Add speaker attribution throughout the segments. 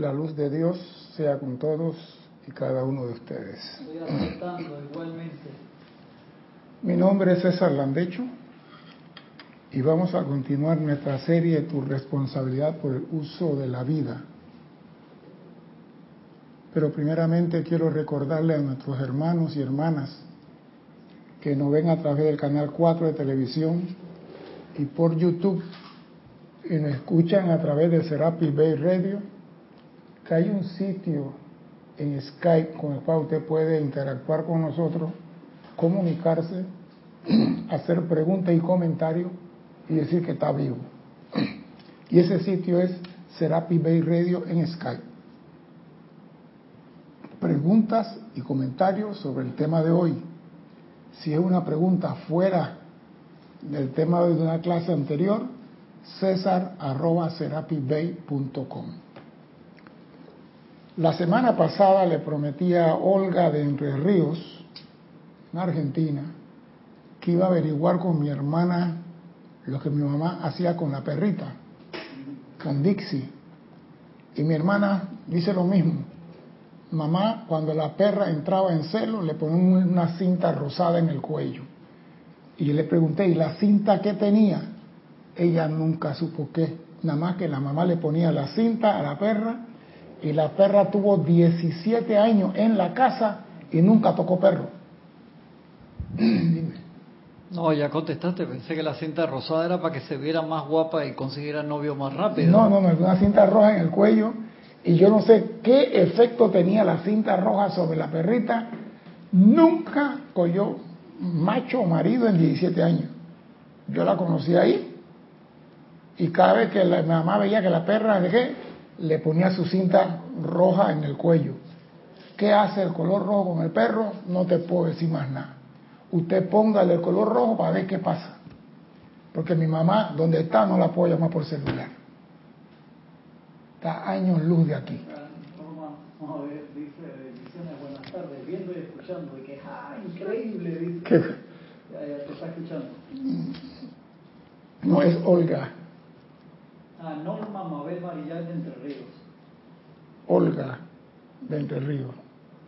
Speaker 1: La luz de Dios sea con todos y cada uno de ustedes.
Speaker 2: Estoy igualmente.
Speaker 1: Mi nombre es César Landecho y vamos a continuar nuestra serie Tu responsabilidad por el uso de la vida. Pero primeramente quiero recordarle a nuestros hermanos y hermanas que nos ven a través del canal 4 de televisión y por YouTube y nos escuchan a través de Serapi Bay Radio, hay un sitio en Skype con el cual usted puede interactuar con nosotros, comunicarse, hacer preguntas y comentarios y decir que está vivo. Y ese sitio es Serapi Bay Radio en Skype. Preguntas y comentarios sobre el tema de hoy. Si es una pregunta fuera del tema de una clase anterior, cesar.com. La semana pasada le prometí a Olga de Entre Ríos, en Argentina, que iba a averiguar con mi hermana lo que mi mamá hacía con la perrita, con Dixie. Y mi hermana dice lo mismo. Mamá, cuando la perra entraba en celo, le ponía una cinta rosada en el cuello. Y yo le pregunté, ¿y la cinta qué tenía? Ella nunca supo qué. Nada más que la mamá le ponía la cinta a la perra y la perra tuvo 17 años en la casa y nunca tocó perro.
Speaker 2: Dime. No, ya contestaste, pensé que la cinta rosada era para que se viera más guapa y consiguiera novio más rápido.
Speaker 1: No, no, no, es una cinta roja en el cuello y yo no sé qué efecto tenía la cinta roja sobre la perrita. Nunca cogió macho o marido en 17 años. Yo la conocí ahí y cada vez que la, mi mamá veía que la perra de le ponía su cinta roja en el cuello. ¿Qué hace el color rojo con el perro? No te puedo decir más nada. Usted póngale el color rojo para ver qué pasa. Porque mi mamá, donde está, no la puedo llamar por celular. Está años luz de aquí.
Speaker 2: buenas tardes, viendo y escuchando. Y que, ¡ah, increíble! Dice. ¿Qué? Ya, ya te está escuchando.
Speaker 1: No es Olga.
Speaker 2: Norma Mabel Marillal de Entre Ríos.
Speaker 1: Olga de Entre Ríos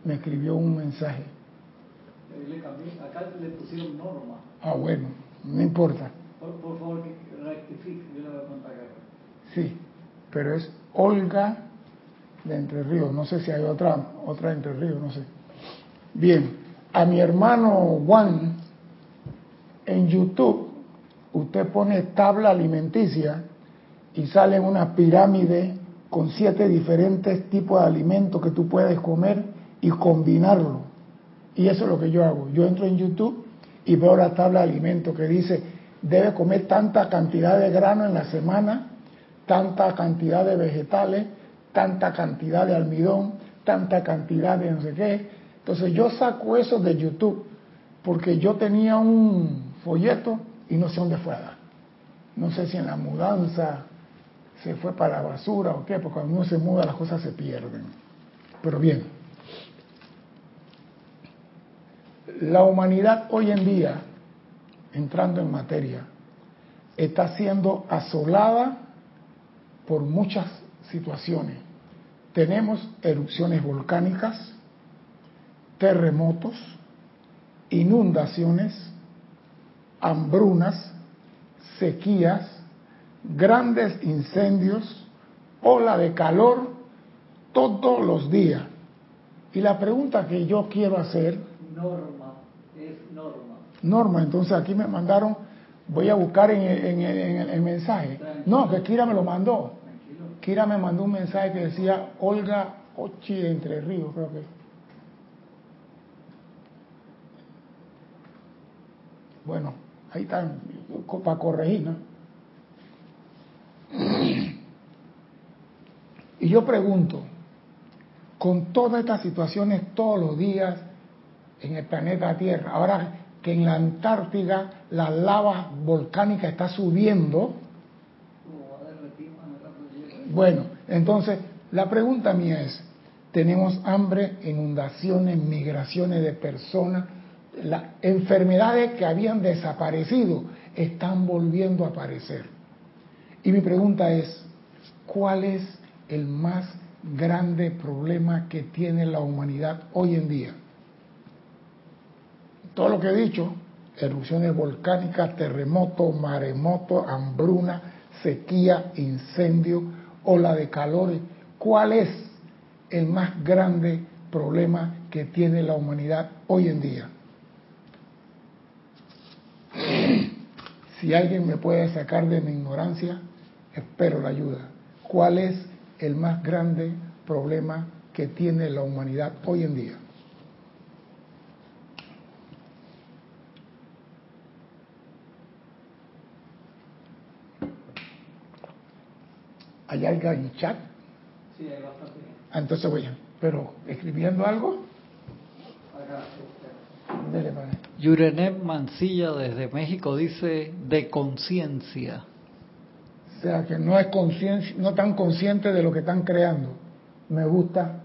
Speaker 1: me escribió un mensaje.
Speaker 2: Le cambié, acá le pusieron Norma.
Speaker 1: Ah, bueno, no importa.
Speaker 2: Por, por favor, que rectifique, yo le voy a contar
Speaker 1: Sí, pero es Olga de Entre Ríos. No sé si hay otra, otra de Entre Ríos, no sé. Bien, a mi hermano Juan, en YouTube, usted pone tabla alimenticia y sale una pirámide con siete diferentes tipos de alimentos que tú puedes comer y combinarlo. Y eso es lo que yo hago. Yo entro en YouTube y veo la tabla de alimentos que dice, debe comer tanta cantidad de grano en la semana, tanta cantidad de vegetales, tanta cantidad de almidón, tanta cantidad de no qué. Entonces yo saco eso de YouTube porque yo tenía un folleto y no sé dónde fue a dar. No sé si en la mudanza se fue para la basura o qué, porque cuando uno se muda las cosas se pierden. Pero bien, la humanidad hoy en día, entrando en materia, está siendo asolada por muchas situaciones. Tenemos erupciones volcánicas, terremotos, inundaciones, hambrunas, sequías, grandes incendios, ola de calor todos los días. Y la pregunta que yo quiero hacer...
Speaker 2: Norma, es norma.
Speaker 1: Norma, entonces aquí me mandaron, voy a buscar en, el mensaje. No, que Kira me lo mandó. Kira me mandó un mensaje que decía Olga Ochi de Entre Ríos, creo que. Bueno, ahí está, para corregir, ¿no? Y yo pregunto, con todas estas situaciones todos los días en el planeta Tierra, ahora que en la Antártida la lava volcánica está subiendo, bueno, entonces la pregunta mía es, tenemos hambre, inundaciones, migraciones de personas, las enfermedades que habían desaparecido están volviendo a aparecer. Y mi pregunta es, ¿cuál es el más grande problema que tiene la humanidad hoy en día. Todo lo que he dicho, erupciones volcánicas, terremoto, maremoto, hambruna, sequía, incendio, ola de calores, ¿cuál es el más grande problema que tiene la humanidad hoy en día? Si alguien me puede sacar de mi ignorancia, espero la ayuda. ¿Cuál es el más grande problema que tiene la humanidad hoy en día? ¿Hay algo en chat?
Speaker 2: Sí, hay bastante.
Speaker 1: Ah, entonces voy a. Pero, ¿escribiendo algo? Dele.
Speaker 2: Yurenet Mancilla desde México dice de conciencia.
Speaker 1: Sea, que no es conciencia, no tan consciente de lo que están creando. Me gusta.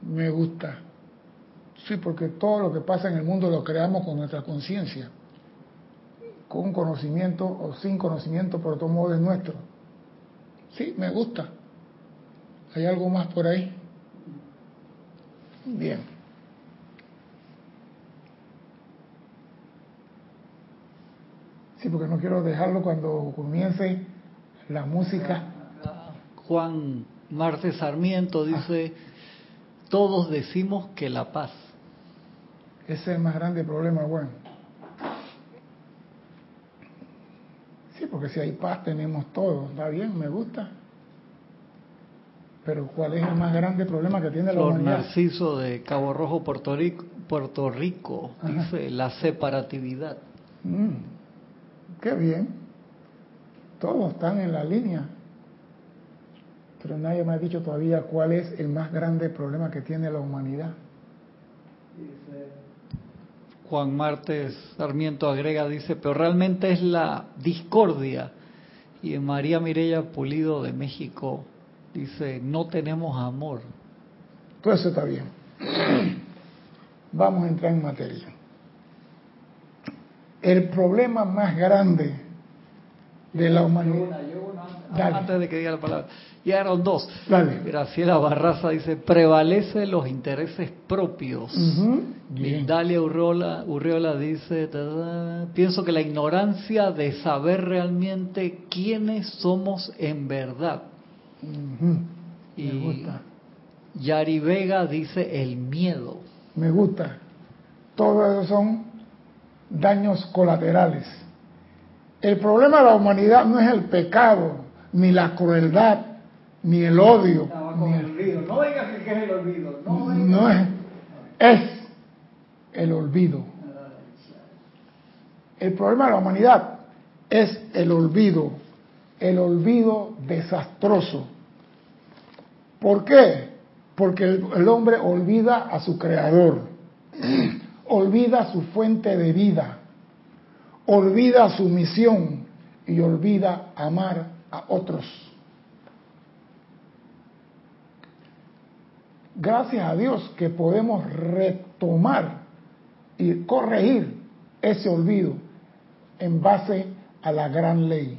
Speaker 1: Me gusta. Sí, porque todo lo que pasa en el mundo lo creamos con nuestra conciencia. Con conocimiento o sin conocimiento, pero todo modo es nuestro. Sí, me gusta. ¿Hay algo más por ahí? Bien. Sí, porque no quiero dejarlo cuando comience la música.
Speaker 2: Juan Marte Sarmiento dice, todos decimos que la paz.
Speaker 1: Ese es el más grande problema, bueno. Sí, porque si hay paz tenemos todo. Está bien, me gusta. Pero ¿cuál es el más grande problema que tiene la
Speaker 2: Flor
Speaker 1: humanidad?
Speaker 2: Narciso de Cabo Rojo, Puerto Rico, Puerto Rico dice la separatividad.
Speaker 1: Mm, qué bien. Todos están en la línea. Pero nadie me ha dicho todavía cuál es el más grande problema que tiene la humanidad.
Speaker 2: Juan Martes Sarmiento agrega, dice, pero realmente es la discordia. Y en María Mireya Pulido de México dice, no tenemos amor.
Speaker 1: Todo eso está bien. Vamos a entrar en materia. El problema más grande de la humanidad. Dale.
Speaker 2: Antes de que diga la palabra. Eran dos.
Speaker 1: Dale.
Speaker 2: Graciela Barraza dice, prevalece los intereses propios. Dalia Urriola, Urriola dice, pienso que la ignorancia de saber realmente quiénes somos en verdad.
Speaker 1: Ujú,
Speaker 2: Y
Speaker 1: Me gusta.
Speaker 2: Yari Vega dice el miedo.
Speaker 1: Me gusta. Todo eso son daños colaterales. El problema de la humanidad no es el pecado, ni la crueldad, ni el odio. ni el-
Speaker 2: olvido. No digas que es el olvido.
Speaker 1: no es, es el olvido. El problema de la humanidad es el olvido, el olvido desastroso. ¿Por qué? Porque el, el hombre olvida a su creador, olvida su fuente de vida, olvida su misión y olvida amar a otros. Gracias a Dios que podemos retomar y corregir ese olvido en base a la gran ley.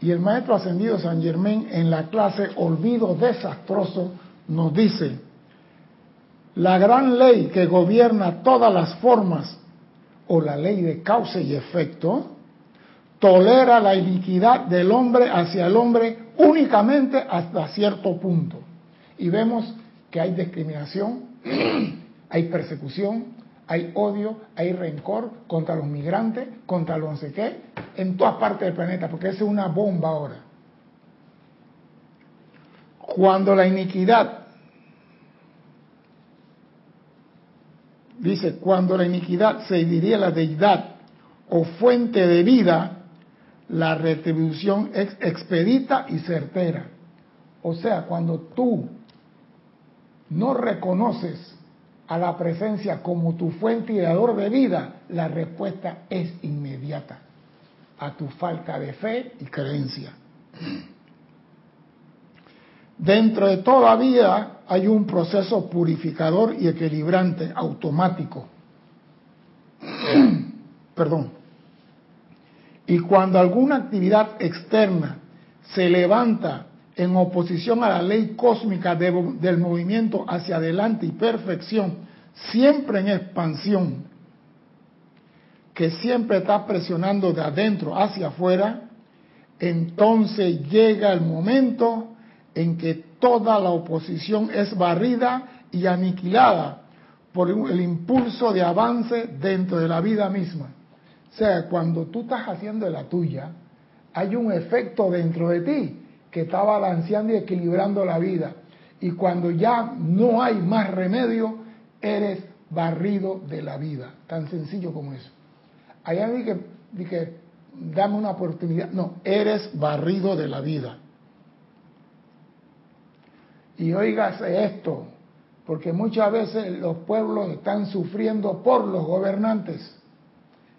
Speaker 1: Y el maestro ascendido San Germán en la clase Olvido Desastroso nos dice, la gran ley que gobierna todas las formas o la ley de causa y efecto tolera la iniquidad del hombre hacia el hombre únicamente hasta cierto punto. Y vemos que hay discriminación, hay persecución, hay odio, hay rencor contra los migrantes, contra los no sé qué, en todas partes del planeta, porque es una bomba ahora. Cuando la iniquidad, dice, cuando la iniquidad se diría la deidad o fuente de vida, la retribución es expedita y certera. O sea, cuando tú no reconoces a la presencia como tu fuente y dador de vida, la respuesta es inmediata a tu falta de fe y creencia. Dentro de toda vida hay un proceso purificador y equilibrante automático. Perdón. Y cuando alguna actividad externa se levanta en oposición a la ley cósmica del movimiento hacia adelante y perfección, siempre en expansión, que siempre está presionando de adentro hacia afuera, entonces llega el momento en que toda la oposición es barrida y aniquilada por el impulso de avance dentro de la vida misma. O sea, cuando tú estás haciendo la tuya, hay un efecto dentro de ti que está balanceando y equilibrando la vida. Y cuando ya no hay más remedio, eres barrido de la vida. Tan sencillo como eso. Allá dije, dije, dame una oportunidad. No, eres barrido de la vida. Y oígase esto, porque muchas veces los pueblos están sufriendo por los gobernantes.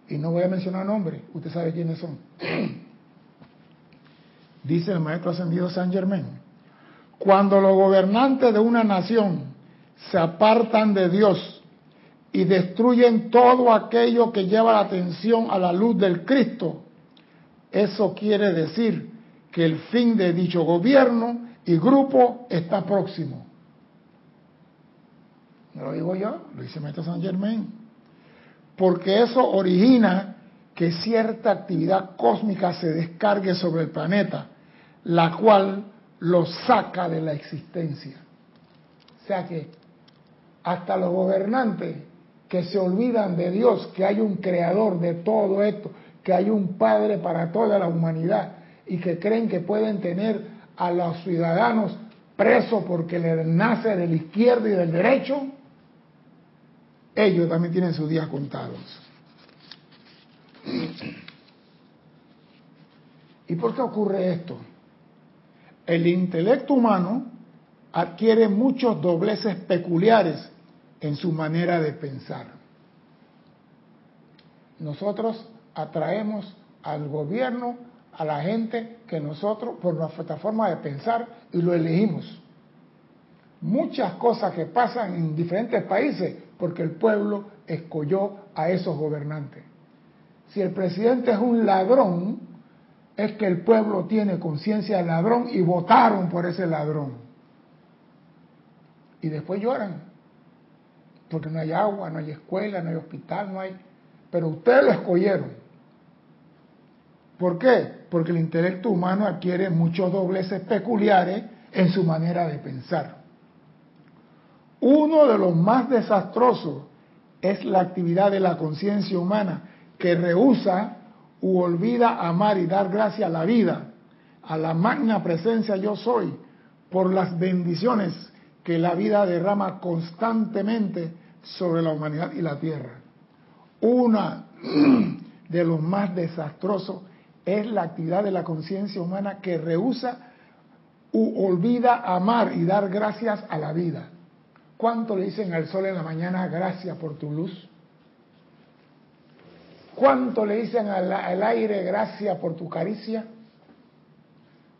Speaker 1: Y no voy a mencionar nombres, usted sabe quiénes son. Dice el maestro ascendido San Germán, cuando los gobernantes de una nación se apartan de Dios y destruyen todo aquello que lleva la atención a la luz del Cristo, eso quiere decir que el fin de dicho gobierno y grupo está próximo. No lo digo yo, lo dice Maestro San Germain. Porque eso origina que cierta actividad cósmica se descargue sobre el planeta, la cual lo saca de la existencia. O sea que hasta los gobernantes que se olvidan de Dios, que hay un creador de todo esto, que hay un Padre para toda la humanidad y que creen que pueden tener a los ciudadanos presos porque les nace del izquierdo y del derecho, ellos también tienen sus días contados. ¿Y por qué ocurre esto? El intelecto humano adquiere muchos dobleces peculiares en su manera de pensar. Nosotros atraemos al gobierno, a la gente que nosotros, por nuestra forma de pensar, y lo elegimos. Muchas cosas que pasan en diferentes países porque el pueblo escogió a esos gobernantes. Si el presidente es un ladrón, es que el pueblo tiene conciencia de ladrón y votaron por ese ladrón. Y después lloran, porque no hay agua, no hay escuela, no hay hospital, no hay... Pero ustedes lo escogieron. ¿Por qué? Porque el intelecto humano adquiere muchos dobleces peculiares en su manera de pensar. Uno de los más desastrosos es la actividad de la conciencia humana que rehúsa u olvida amar y dar gracias a la vida, a la magna presencia yo soy, por las bendiciones que la vida derrama constantemente sobre la humanidad y la tierra. Una de los más desastrosos es la actividad de la conciencia humana que rehúsa u olvida amar y dar gracias a la vida. ¿Cuánto le dicen al sol en la mañana gracias por tu luz? ¿Cuánto le dicen al, aire gracias por tu caricia?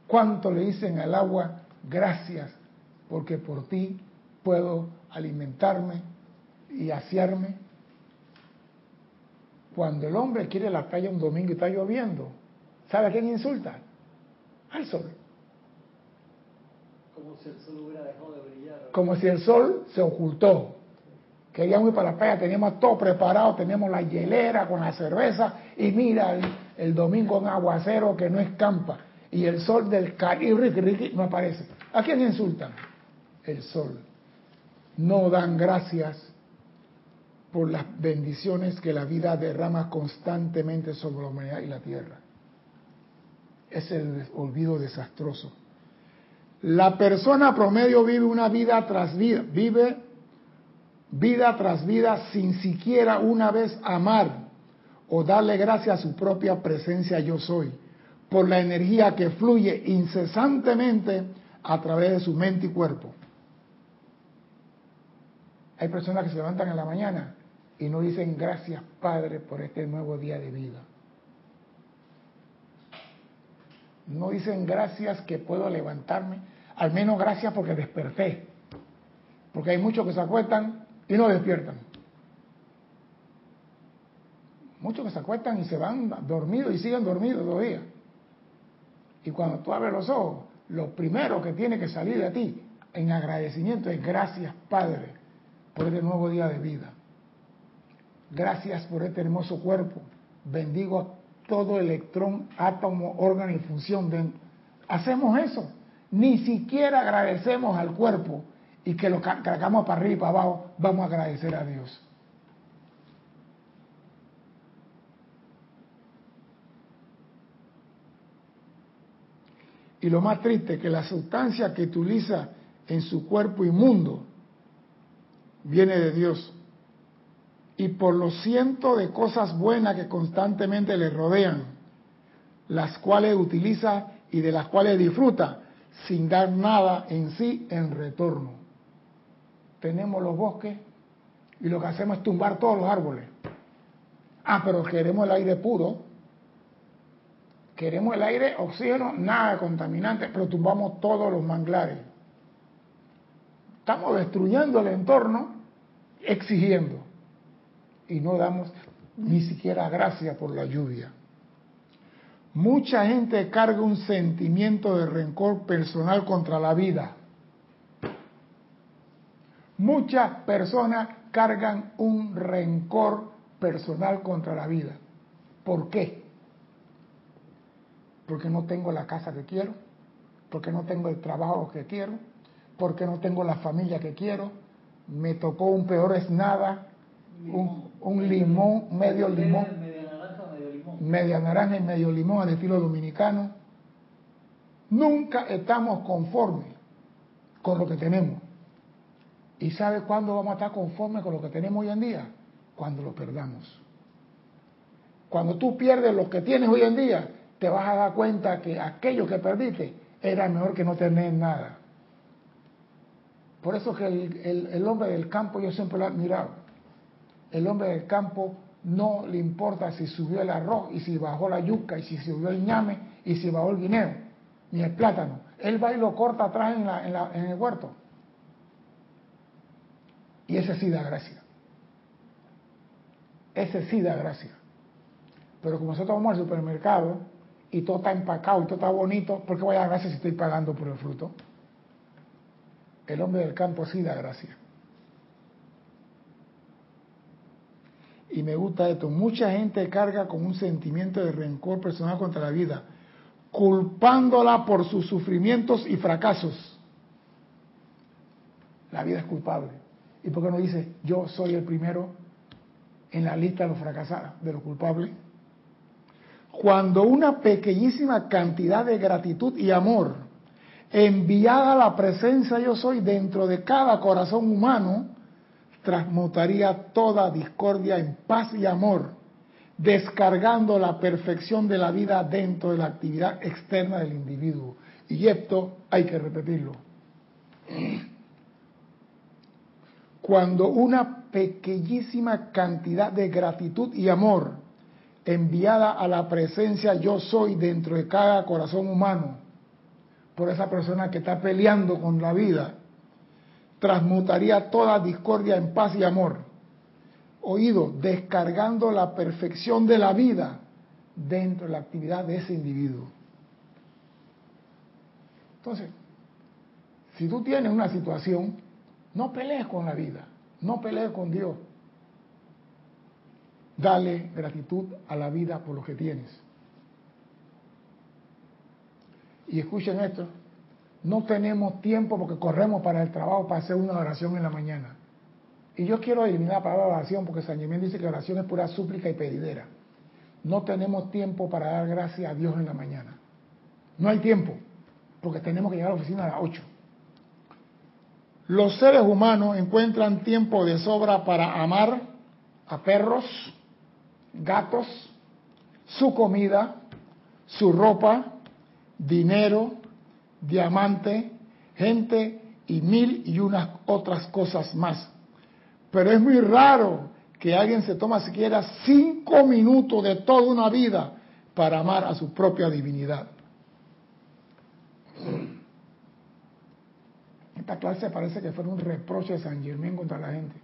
Speaker 1: ¿Cuánto le dicen al agua gracias porque por ti puedo alimentarme y asearme? Cuando el hombre quiere la playa un domingo y está lloviendo, ¿Sabe a quién insulta? Al sol.
Speaker 2: Como si el sol hubiera dejado de brillar.
Speaker 1: Como si el sol se ocultó. Queríamos ir para la playa, teníamos todo preparado, teníamos la hielera con la cerveza y mira el, domingo en aguacero que no escampa y el sol del Caribe no aparece. ¿A quién insultan? El sol. No dan gracias por las bendiciones que la vida derrama constantemente sobre la humanidad y la tierra es el olvido desastroso. La persona promedio vive una vida tras vida, vive vida tras vida sin siquiera una vez amar o darle gracias a su propia presencia yo soy, por la energía que fluye incesantemente a través de su mente y cuerpo. Hay personas que se levantan en la mañana y no dicen gracias Padre por este nuevo día de vida. No dicen gracias que puedo levantarme, al menos gracias porque desperté. Porque hay muchos que se acuestan y no despiertan. Muchos que se acuestan y se van dormidos y siguen dormidos todavía. Y cuando tú abres los ojos, lo primero que tiene que salir de ti en agradecimiento es gracias Padre por este nuevo día de vida. Gracias por este hermoso cuerpo. Bendigo todo electrón, átomo, órgano y función. Hacemos eso. Ni siquiera agradecemos al cuerpo y que lo cargamos para arriba y para abajo. Vamos a agradecer a Dios. Y lo más triste, que la sustancia que utiliza en su cuerpo inmundo viene de Dios. Y por los cientos de cosas buenas que constantemente le rodean, las cuales utiliza y de las cuales disfruta, sin dar nada en sí en retorno. Tenemos los bosques y lo que hacemos es tumbar todos los árboles. Ah, pero queremos el aire puro. Queremos el aire, oxígeno, nada contaminante, pero tumbamos todos los manglares. Estamos destruyendo el entorno exigiendo y no damos ni siquiera gracia por la lluvia. Mucha gente carga un sentimiento de rencor personal contra la vida. Muchas personas cargan un rencor personal contra la vida. ¿Por qué? Porque no tengo la casa que quiero, porque no tengo el trabajo que quiero, porque no tengo la familia que quiero, me tocó un peor es nada, un, medio limón, medio limón, media naranja y medio limón al estilo dominicano. Nunca estamos conformes con lo que tenemos. ¿Y sabe cuándo vamos a estar conformes con lo que tenemos hoy en día? Cuando lo perdamos. Cuando tú pierdes lo que tienes hoy en día, te vas a dar cuenta que aquello que perdiste era mejor que no tener nada. Por eso que el, hombre del campo yo siempre lo he admirado. El hombre del campo no le importa si subió el arroz y si bajó la yuca y si subió el ñame y si bajó el guineo, ni el plátano. Él va y lo corta atrás en, el huerto. Y ese sí da gracia. Ese sí da gracia. Pero como nosotros vamos al supermercado y todo está empacado y todo está bonito, ¿por qué voy a dar gracia si estoy pagando por el fruto? El hombre del campo sí da gracia. Y me gusta esto. Mucha gente carga con un sentimiento de rencor personal contra la vida, culpándola por sus sufrimientos y fracasos. La vida es culpable. ¿Y por qué no dice, yo soy el primero en la lista de los fracasados, de los culpables? Cuando una pequeñísima cantidad de gratitud y amor enviada la presencia yo soy dentro de cada corazón humano, transmutaría toda discordia en paz y amor, descargando la perfección de la vida dentro de la actividad externa del individuo. Y esto hay que repetirlo. Cuando una pequeñísima cantidad de gratitud y amor enviada a la presencia yo soy dentro de cada corazón humano por esa persona que está peleando con la vida, transmutaría toda discordia en paz y amor. Oído, descargando la perfección de la vida dentro de la actividad de ese individuo. Entonces, si tú tienes una situación, no pelees con la vida, no pelees con Dios. Dale gratitud a la vida por lo que tienes. Y escuchen esto, no tenemos tiempo porque corremos para el trabajo para hacer una oración en la mañana. Y yo quiero eliminar la palabra oración porque San Germán dice que oración es pura súplica y pedidera. No tenemos tiempo para dar gracias a Dios en la mañana. No hay tiempo, porque tenemos que llegar a la oficina a las 8. Los seres humanos encuentran tiempo de sobra para amar a perros, gatos, su comida, su ropa, dinero, diamante, gente y mil y unas otras cosas más. Pero es muy raro que alguien se toma siquiera cinco minutos de toda una vida para amar a su propia divinidad. Esta clase parece que fue un reproche de San Germán contra la gente.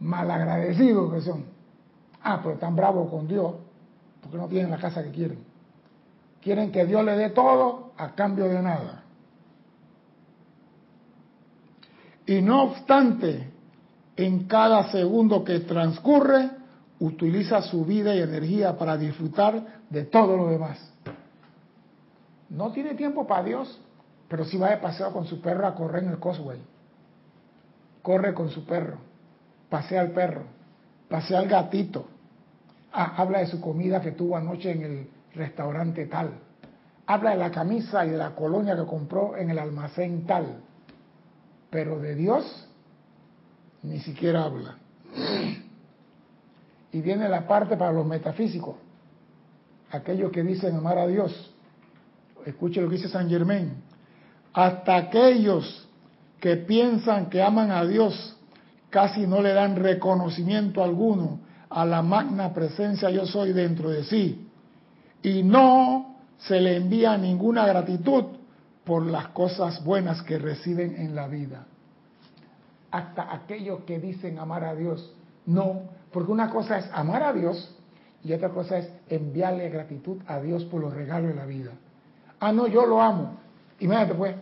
Speaker 1: Malagradecidos que son. Ah, pero están bravos con Dios porque no tienen la casa que quieren. Quieren que Dios le dé todo a cambio de nada. Y no obstante, en cada segundo que transcurre, utiliza su vida y energía para disfrutar de todo lo demás. No tiene tiempo para Dios, pero si va de paseo con su perro a correr en el Cosway. Corre con su perro, pasea al perro, pasea al gatito. Ah, habla de su comida que tuvo anoche en el restaurante tal. Habla de la camisa y de la colonia que compró en el almacén tal. Pero de Dios ni siquiera habla. Y viene la parte para los metafísicos, aquellos que dicen amar a Dios. Escuche lo que dice San Germain. Hasta aquellos que piensan que aman a Dios casi no le dan reconocimiento alguno a la magna presencia yo soy dentro de sí. Y no se le envía ninguna gratitud por las cosas buenas que reciben en la vida hasta aquellos que dicen amar a Dios. No, porque una cosa es amar a Dios y otra cosa es enviarle gratitud a Dios por los regalos de la vida. Ah, no, yo lo amo. Imagínate pues,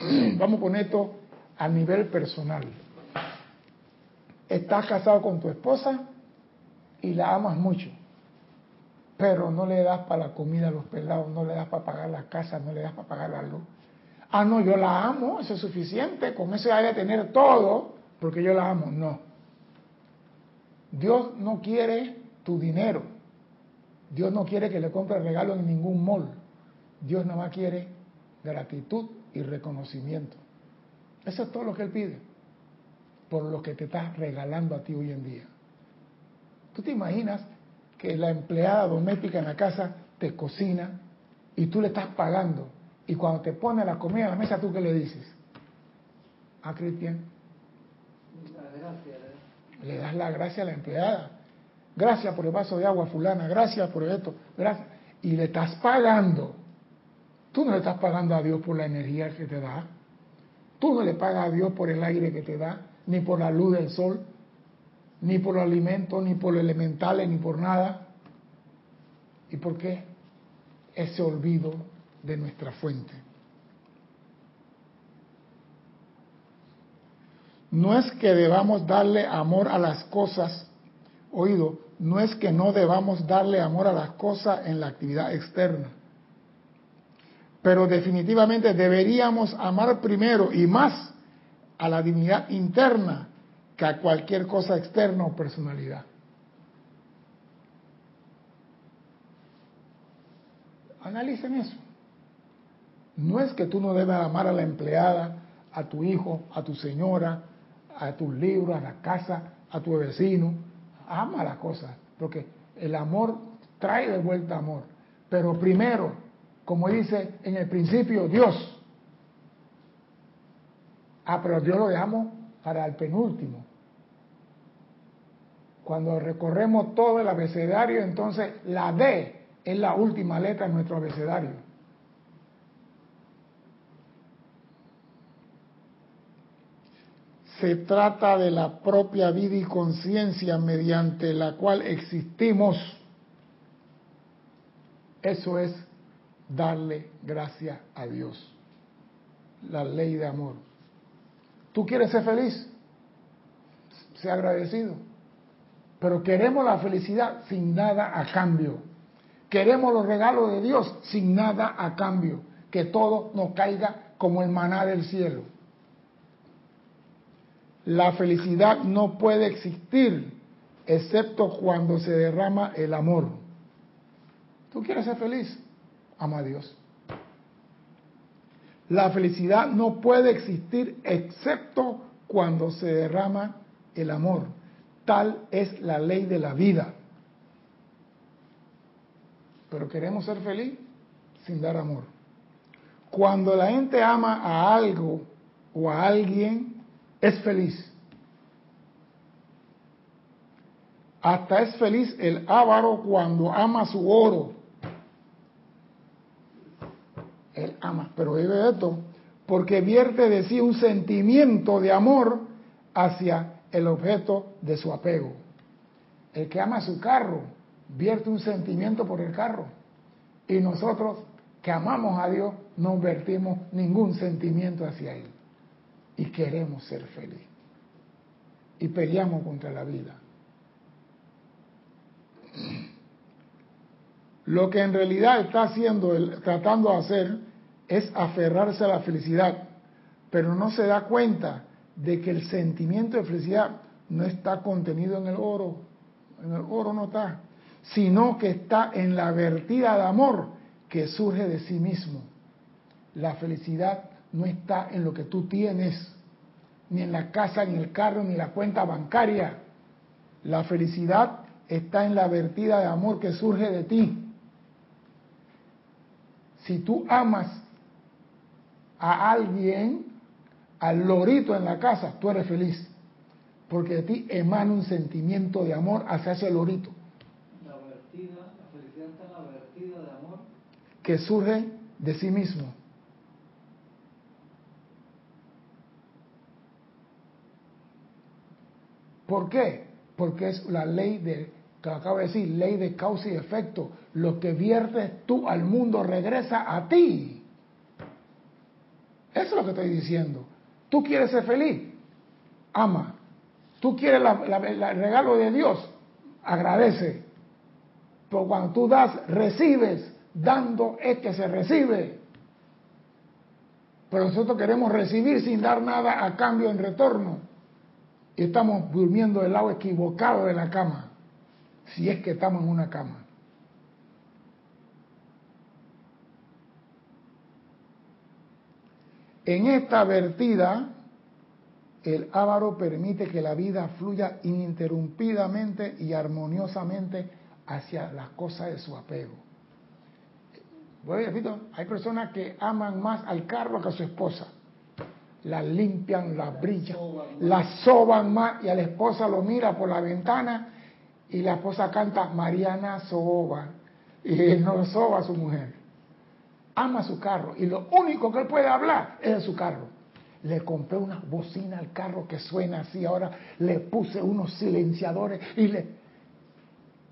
Speaker 1: vamos poner esto a nivel personal. Estás casado con tu esposa y la amas mucho, pero no le das para la comida a los pelados, no le das para pagar la casa, no le das para pagar la luz, ah, no, yo la amo, eso es suficiente, con eso hay de tener todo, porque yo la amo. No. Dios no quiere tu dinero. Dios no quiere que le compres regalo en ningún mall. Dios nada más quiere gratitud y reconocimiento. Eso es todo lo que Él pide por lo que te estás regalando a ti hoy en día. ¿Tú te imaginas que la empleada doméstica en la casa te cocina y tú le estás pagando y cuando te pone la comida en la mesa, ¿tú qué le dices? A ah, Cristian. Le das la gracia a la empleada. Gracias por el vaso de agua, fulana. Gracias por esto. Gracias. Y le estás pagando. Tú no le estás pagando a Dios por la energía que te da. Tú no le pagas a Dios por el aire que te da, ni por la luz del sol, ni por los alimentos, ni por los elementales, ni por nada. ¿Y por qué? Ese olvido de nuestra fuente. No es que debamos darle amor a las cosas, oído, no es que no debamos darle amor a las cosas en la actividad externa, pero definitivamente deberíamos amar primero y más a la dignidad interna a cualquier cosa externa o personalidad. Analicen eso. No es que tú no debas amar a la empleada, a tu hijo, a tu señora, a tus libros, a la casa, a tu vecino. Ama las cosas, porque el amor trae de vuelta amor. Pero primero, como dice en el principio, Dios. Ah, pero Dios lo dejamos para el penúltimo. Cuando recorremos todo el abecedario, entonces la D es la última letra en nuestro abecedario. se trata de la propia vida y conciencia mediante la cual existimos. Eso es darle gracias a Dios. La ley de amor. ¿Tú quieres ser feliz? Sea agradecido. Pero queremos la felicidad sin nada a cambio. Queremos los regalos de Dios sin nada a cambio. Que todo nos caiga como el maná del cielo la felicidad no puede existir excepto cuando se derrama el amor. ¿Tú quieres ser feliz? Ama a Dios. La felicidad no puede existir excepto cuando se derrama el amor. Tal es la ley de la vida. Pero queremos ser feliz sin dar amor. Cuando la gente ama a algo o a alguien, es feliz. Hasta es feliz el ávaro cuando ama su oro. Él ama, pero vive esto porque vierte de sí un sentimiento de amor hacia el objeto de su apego. El que ama su carro vierte un sentimiento por el carro. Y nosotros que amamos a Dios no vertimos ningún sentimiento hacia Él y queremos ser felices. Y peleamos contra la vida. Lo que en realidad está haciendo, tratando de hacer, es aferrarse a la felicidad, pero no se da cuenta de que el sentimiento de felicidad no está contenido en el oro, en el oro no está, sino que está en la vertida de amor que surge de sí mismo. La felicidad no está en lo que tú tienes, ni en la casa, ni en el carro, ni en la cuenta bancaria. La felicidad está en la vertida de amor que surge de ti. Si tú amas a alguien, al lorito en la casa, tú eres feliz. Porque de ti emana un sentimiento de amor hacia ese lorito.
Speaker 2: La, vertida, la felicidad está en la vertida de amor.
Speaker 1: Que surge de sí mismo. ¿Por qué? Porque es la ley de, que acabo de decir, ley de causa y efecto. Lo que viertes tú al mundo regresa a ti. Eso es lo que estoy diciendo. Tú quieres ser feliz, ama. Tú quieres el regalo de Dios, agradece. Pero cuando tú das, recibes. Dando es que se recibe. Pero nosotros queremos recibir sin dar nada a cambio en retorno y estamos durmiendo del lado equivocado de la cama, si es que estamos en una cama. En esta vertida, el ávaro permite que la vida fluya ininterrumpidamente y armoniosamente hacia las cosas de su apego. Voy repito, hay personas que aman más al carro que a su esposa la limpian, la brillan, la soban más y a la esposa lo mira por la ventana y la esposa canta Mariana soba y él no soba a su mujer. Ama su carro y lo único que él puede hablar es de su carro. Le compré una bocina al carro que suena así, ahora le puse unos silenciadores y le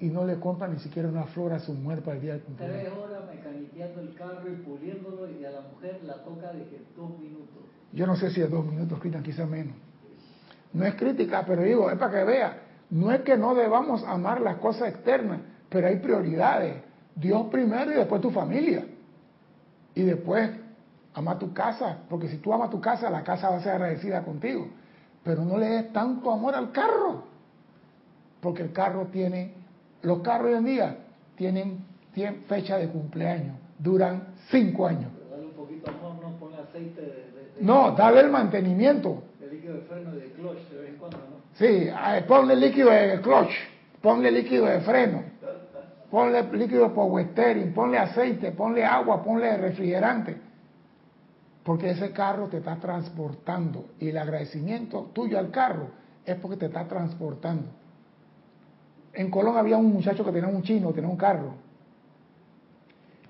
Speaker 1: y no le compra ni siquiera una flor a su mujer para el día del
Speaker 2: cumpleaños. Tres horas mecaniqueando el carro y puliéndolo y a la mujer la toca de que dos minutos.
Speaker 1: Yo no sé si es dos minutos, Cristian, quizás menos. No es crítica, pero digo, es para que vea. No es que no debamos amar las cosas externas, pero hay prioridades. Dios primero y después tu familia. Y después ama tu casa, porque si tú amas tu casa, la casa va a ser agradecida contigo. Pero no le des tanto amor al carro, porque el carro tiene, los carros hoy en día tienen, fecha de cumpleaños, duran cinco años.
Speaker 2: Dale un poquito amor, no pone aceite de
Speaker 1: no, dale el mantenimiento.
Speaker 2: El líquido de freno y de clutch de vez en cuando, ¿no?
Speaker 1: Sí, ponle líquido de clutch, ponle líquido de freno, ponle líquido steering, ponle aceite, ponle agua, ponle refrigerante. Porque ese carro te está transportando y el agradecimiento tuyo al carro es porque te está transportando. En Colón había un muchacho que tenía un chino, tenía un carro.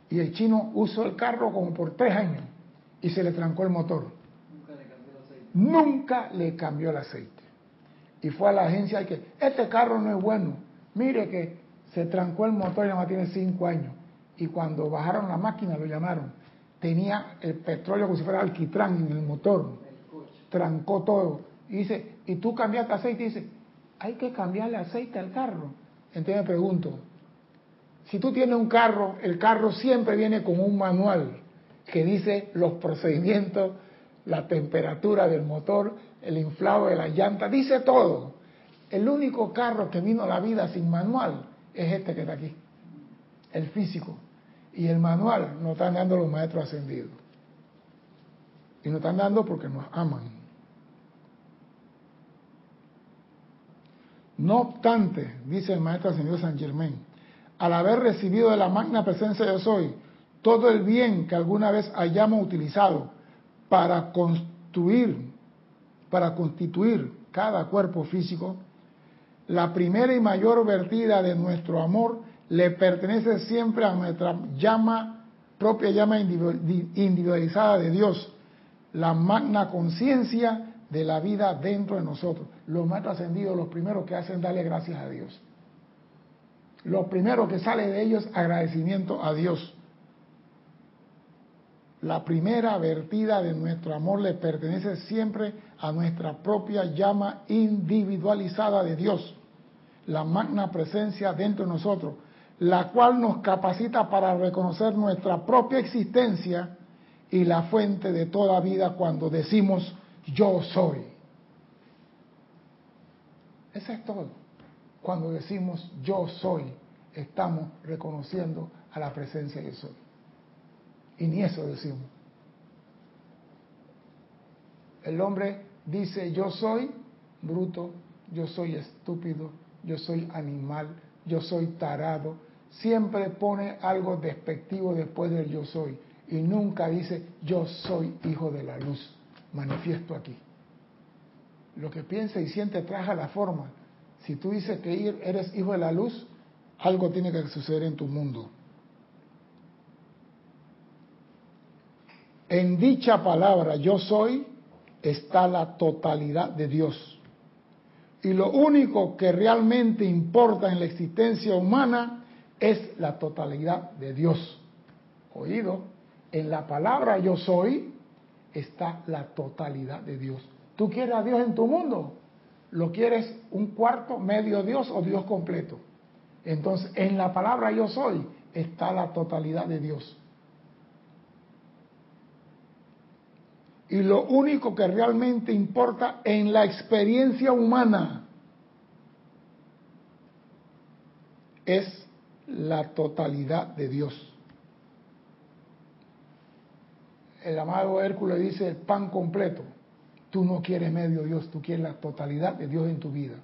Speaker 1: Y el chino usó el carro como por tres años y se le trancó el motor nunca le cambió el aceite. Y fue a la agencia y que, este carro no es bueno. Mire que se trancó el motor y nada más tiene cinco años. Y cuando bajaron la máquina lo llamaron. Tenía el petróleo como si fuera alquitrán en el motor. Trancó todo. Y dice, ¿y tú cambiaste aceite? Y dice, hay que cambiarle aceite al carro. Entonces me pregunto, si tú tienes un carro, el carro siempre viene con un manual que dice los procedimientos la temperatura del motor, el inflado de la llanta, dice todo. El único carro que vino a la vida sin manual es este que está aquí, el físico. Y el manual nos están dando los maestros ascendidos. Y nos están dando porque nos aman. No obstante, dice el maestro ascendido San Germain, al haber recibido de la magna presencia de soy todo el bien que alguna vez hayamos utilizado para construir, para constituir cada cuerpo físico, la primera y mayor vertida de nuestro amor le pertenece siempre a nuestra llama, propia llama individualizada de Dios, la magna conciencia de la vida dentro de nosotros. Los más ascendidos, los primeros que hacen darle gracias a Dios. Lo primero que sale de ellos, agradecimiento a Dios. La primera vertida de nuestro amor le pertenece siempre a nuestra propia llama individualizada de Dios, la magna presencia dentro de nosotros, la cual nos capacita para reconocer nuestra propia existencia y la fuente de toda vida cuando decimos yo soy. Eso es todo. Cuando decimos yo soy, estamos reconociendo a la presencia de soy. Y ni eso decimos. El hombre dice yo soy bruto, yo soy estúpido, yo soy animal, yo soy tarado. Siempre pone algo despectivo después del yo soy. Y nunca dice yo soy hijo de la luz. Manifiesto aquí. Lo que piensa y siente traja la forma. Si tú dices que eres hijo de la luz, algo tiene que suceder en tu mundo. En dicha palabra yo soy está la totalidad de Dios. Y lo único que realmente importa en la existencia humana es la totalidad de Dios. Oído, en la palabra yo soy está la totalidad de Dios. ¿Tú quieres a Dios en tu mundo? ¿Lo quieres un cuarto, medio Dios o Dios completo? Entonces, en la palabra yo soy está la totalidad de Dios. Y lo único que realmente importa en la experiencia humana es la totalidad de Dios. El amado Hércules dice el pan completo. Tú no quieres medio Dios, tú quieres la totalidad de Dios en tu vida.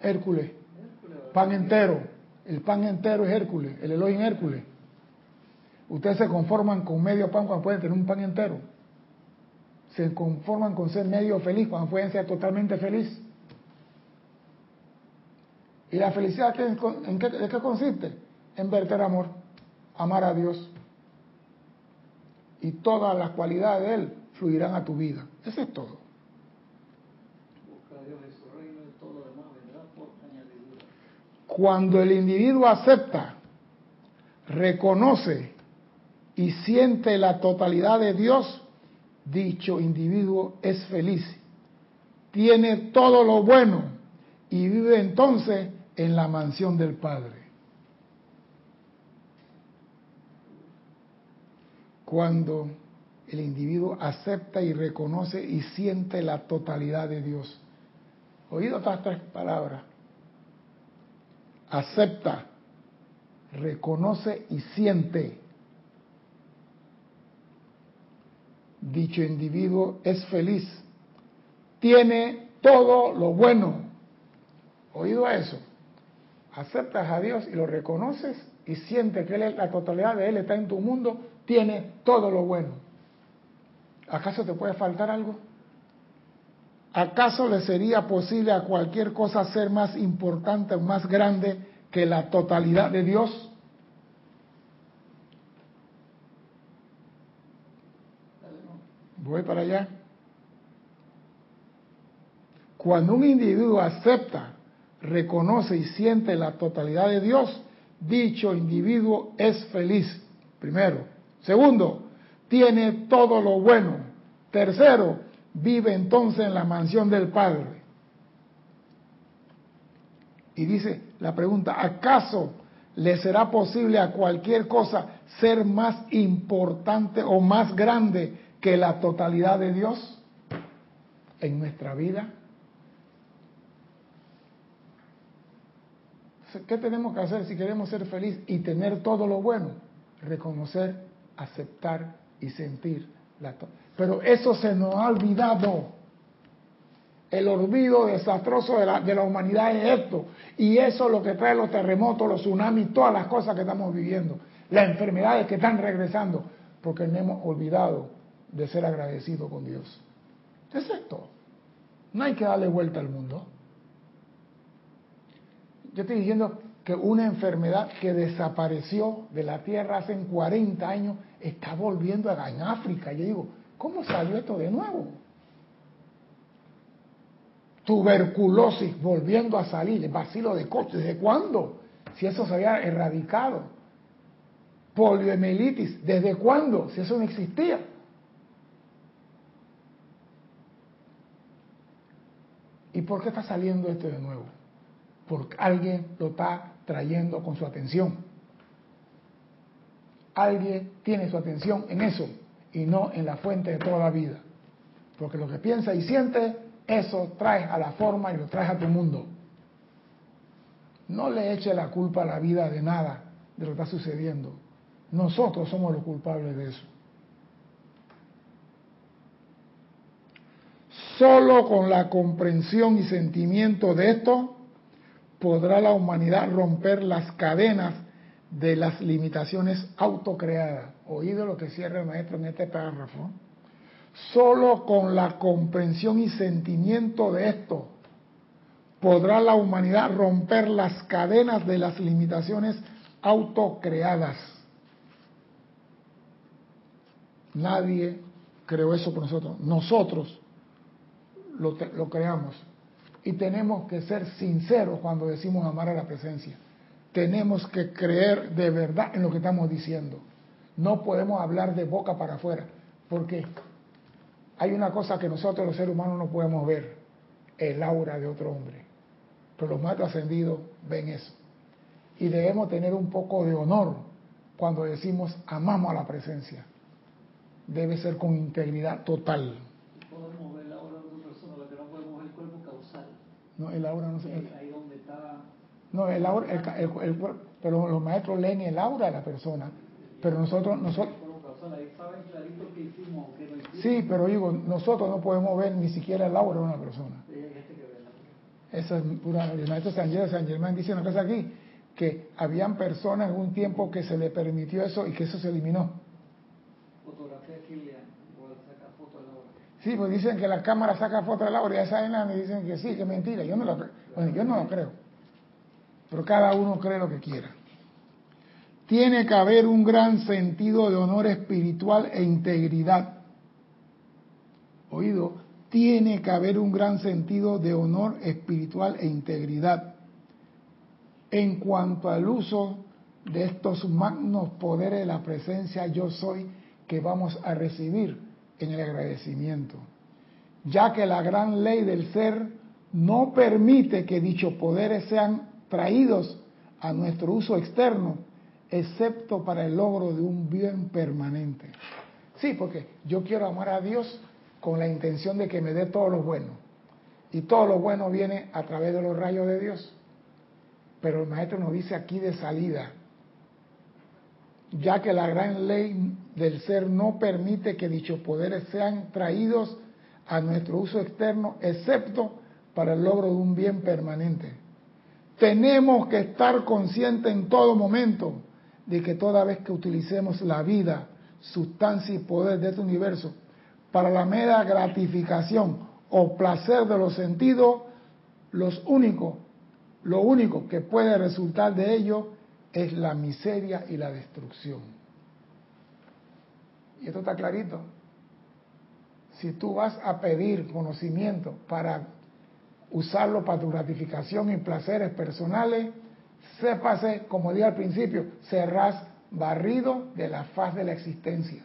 Speaker 1: Hércules, pan entero. El pan entero es Hércules, el Elohim Hércules. Ustedes se conforman con medio pan cuando pueden tener un pan entero. Se conforman con ser medio feliz cuando pueden ser totalmente feliz. ¿Y la felicidad en qué, qué consiste? En verter amor, amar a Dios. Y todas las cualidades de Él fluirán a tu vida. Eso es todo. Cuando el individuo acepta, reconoce y siente la totalidad de Dios, dicho individuo es feliz, tiene todo lo bueno y vive entonces en la mansión del Padre. Cuando el individuo acepta y reconoce y siente la totalidad de Dios. Oído estas tres palabras. Acepta, reconoce y siente dicho individuo es feliz, tiene todo lo bueno. ¿Oído a eso? Aceptas a Dios y lo reconoces y sientes que la totalidad de Él está en tu mundo, tiene todo lo bueno. ¿Acaso te puede faltar algo? ¿Acaso le sería posible a cualquier cosa ser más importante o más grande que la totalidad de Dios? Voy para allá. Cuando un individuo acepta, reconoce y siente la totalidad de Dios, dicho individuo es feliz. Primero. Segundo, tiene todo lo bueno. Tercero, vive entonces en la mansión del Padre. Y dice la pregunta, ¿acaso le será posible a cualquier cosa ser más importante o más grande que la totalidad de Dios en nuestra vida. ¿Qué tenemos que hacer si queremos ser felices y tener todo lo bueno? Reconocer, aceptar y sentir la Pero eso se nos ha olvidado. El olvido desastroso de la, de la humanidad es esto. Y eso es lo que trae los terremotos, los tsunamis, todas las cosas que estamos viviendo. Las enfermedades que están regresando. Porque no hemos olvidado de ser agradecido con Dios. Es esto. No hay que darle vuelta al mundo. Yo estoy diciendo que una enfermedad que desapareció de la tierra hace 40 años está volviendo a, en África. Yo digo, ¿cómo salió esto de nuevo? Tuberculosis volviendo a salir, el vacilo de coche, ¿desde cuándo? Si eso se había erradicado. poliomielitis. ¿Desde cuándo? Si eso no existía. ¿Y por qué está saliendo esto de nuevo? Porque alguien lo está trayendo con su atención. Alguien tiene su atención en eso y no en la fuente de toda la vida. Porque lo que piensa y siente, eso trae a la forma y lo trae a tu mundo. No le eche la culpa a la vida de nada de lo que está sucediendo. Nosotros somos los culpables de eso. Solo con la comprensión y sentimiento de esto podrá la humanidad romper las cadenas de las limitaciones autocreadas. Oído lo que cierra el maestro en este párrafo. Solo con la comprensión y sentimiento de esto podrá la humanidad romper las cadenas de las limitaciones autocreadas. Nadie creó eso por nosotros. Nosotros lo, creamos. Y tenemos que ser sinceros cuando decimos amar a la presencia. Tenemos que creer de verdad en lo que estamos diciendo. No podemos hablar de boca para afuera. Porque hay una cosa que nosotros los seres humanos no podemos ver. El aura de otro hombre. Pero los más ascendidos ven eso. Y debemos tener un poco de honor cuando decimos amamos a la presencia. Debe ser con integridad total.
Speaker 2: Podemos ver el aura de una persona, lo que no podemos ver el cuerpo causal.
Speaker 1: No, el aura no se
Speaker 2: ve. Ahí donde está.
Speaker 1: No, el aura, el, el, pero los maestros leen el aura de la persona. Pero nosotros, nosotros. Sí, pero digo, nosotros no podemos ver ni siquiera el aura de una persona. Esa es pura. El maestro San Germán dice una cosa aquí que habían personas en un tiempo que se le permitió eso y que eso se eliminó.
Speaker 2: Fotografía saca foto la hora.
Speaker 1: Pues dicen que la cámara saca foto de la hora y ya saben y dicen que sí, que mentira. Yo no lo creo. Bueno, yo no lo creo. Pero cada uno cree lo que quiera. Tiene que haber un gran sentido de honor espiritual e integridad. Oído, tiene que haber un gran sentido de honor espiritual e integridad en cuanto al uso de estos magnos poderes de la presencia yo soy que vamos a recibir en el agradecimiento, ya que la gran ley del ser no permite que dichos poderes sean traídos a nuestro uso externo, excepto para el logro de un bien permanente. Sí, porque yo quiero amar a Dios con la intención de que me dé todo lo bueno. Y todo lo bueno viene a través de los rayos de Dios. Pero el maestro nos dice aquí de salida, ya que la gran ley del ser no permite que dichos poderes sean traídos a nuestro uso externo, excepto para el logro de un bien permanente. Tenemos que estar conscientes en todo momento de que toda vez que utilicemos la vida, sustancia y poder de este universo para la mera gratificación o placer de los sentidos, los únicos lo único que puede resultar de ello es la miseria y la destrucción. Y esto está clarito. Si tú vas a pedir conocimiento para usarlo para tu gratificación y placeres personales, sépase, como dije al principio, serás barrido de la faz de la existencia.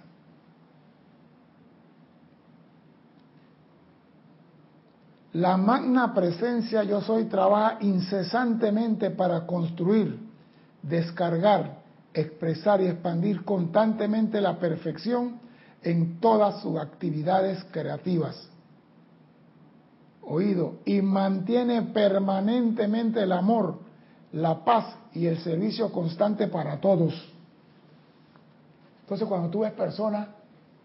Speaker 1: La magna presencia yo soy trabaja incesantemente para construir, descargar, expresar y expandir constantemente la perfección en todas sus actividades creativas. Oído, y mantiene permanentemente el amor, la paz y el servicio constante para todos. Entonces cuando tú ves personas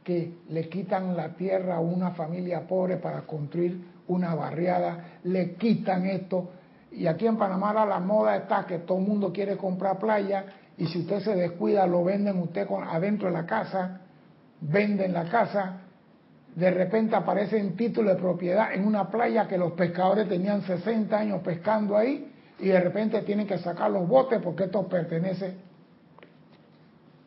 Speaker 1: que le quitan la tierra a una familia pobre para construir una barriada, le quitan esto. Y aquí en Panamá la moda está que todo el mundo quiere comprar playa y si usted se descuida lo venden usted con, adentro de la casa, venden la casa, de repente aparece un título de propiedad en una playa que los pescadores tenían 60 años pescando ahí y de repente tienen que sacar los botes porque esto pertenece.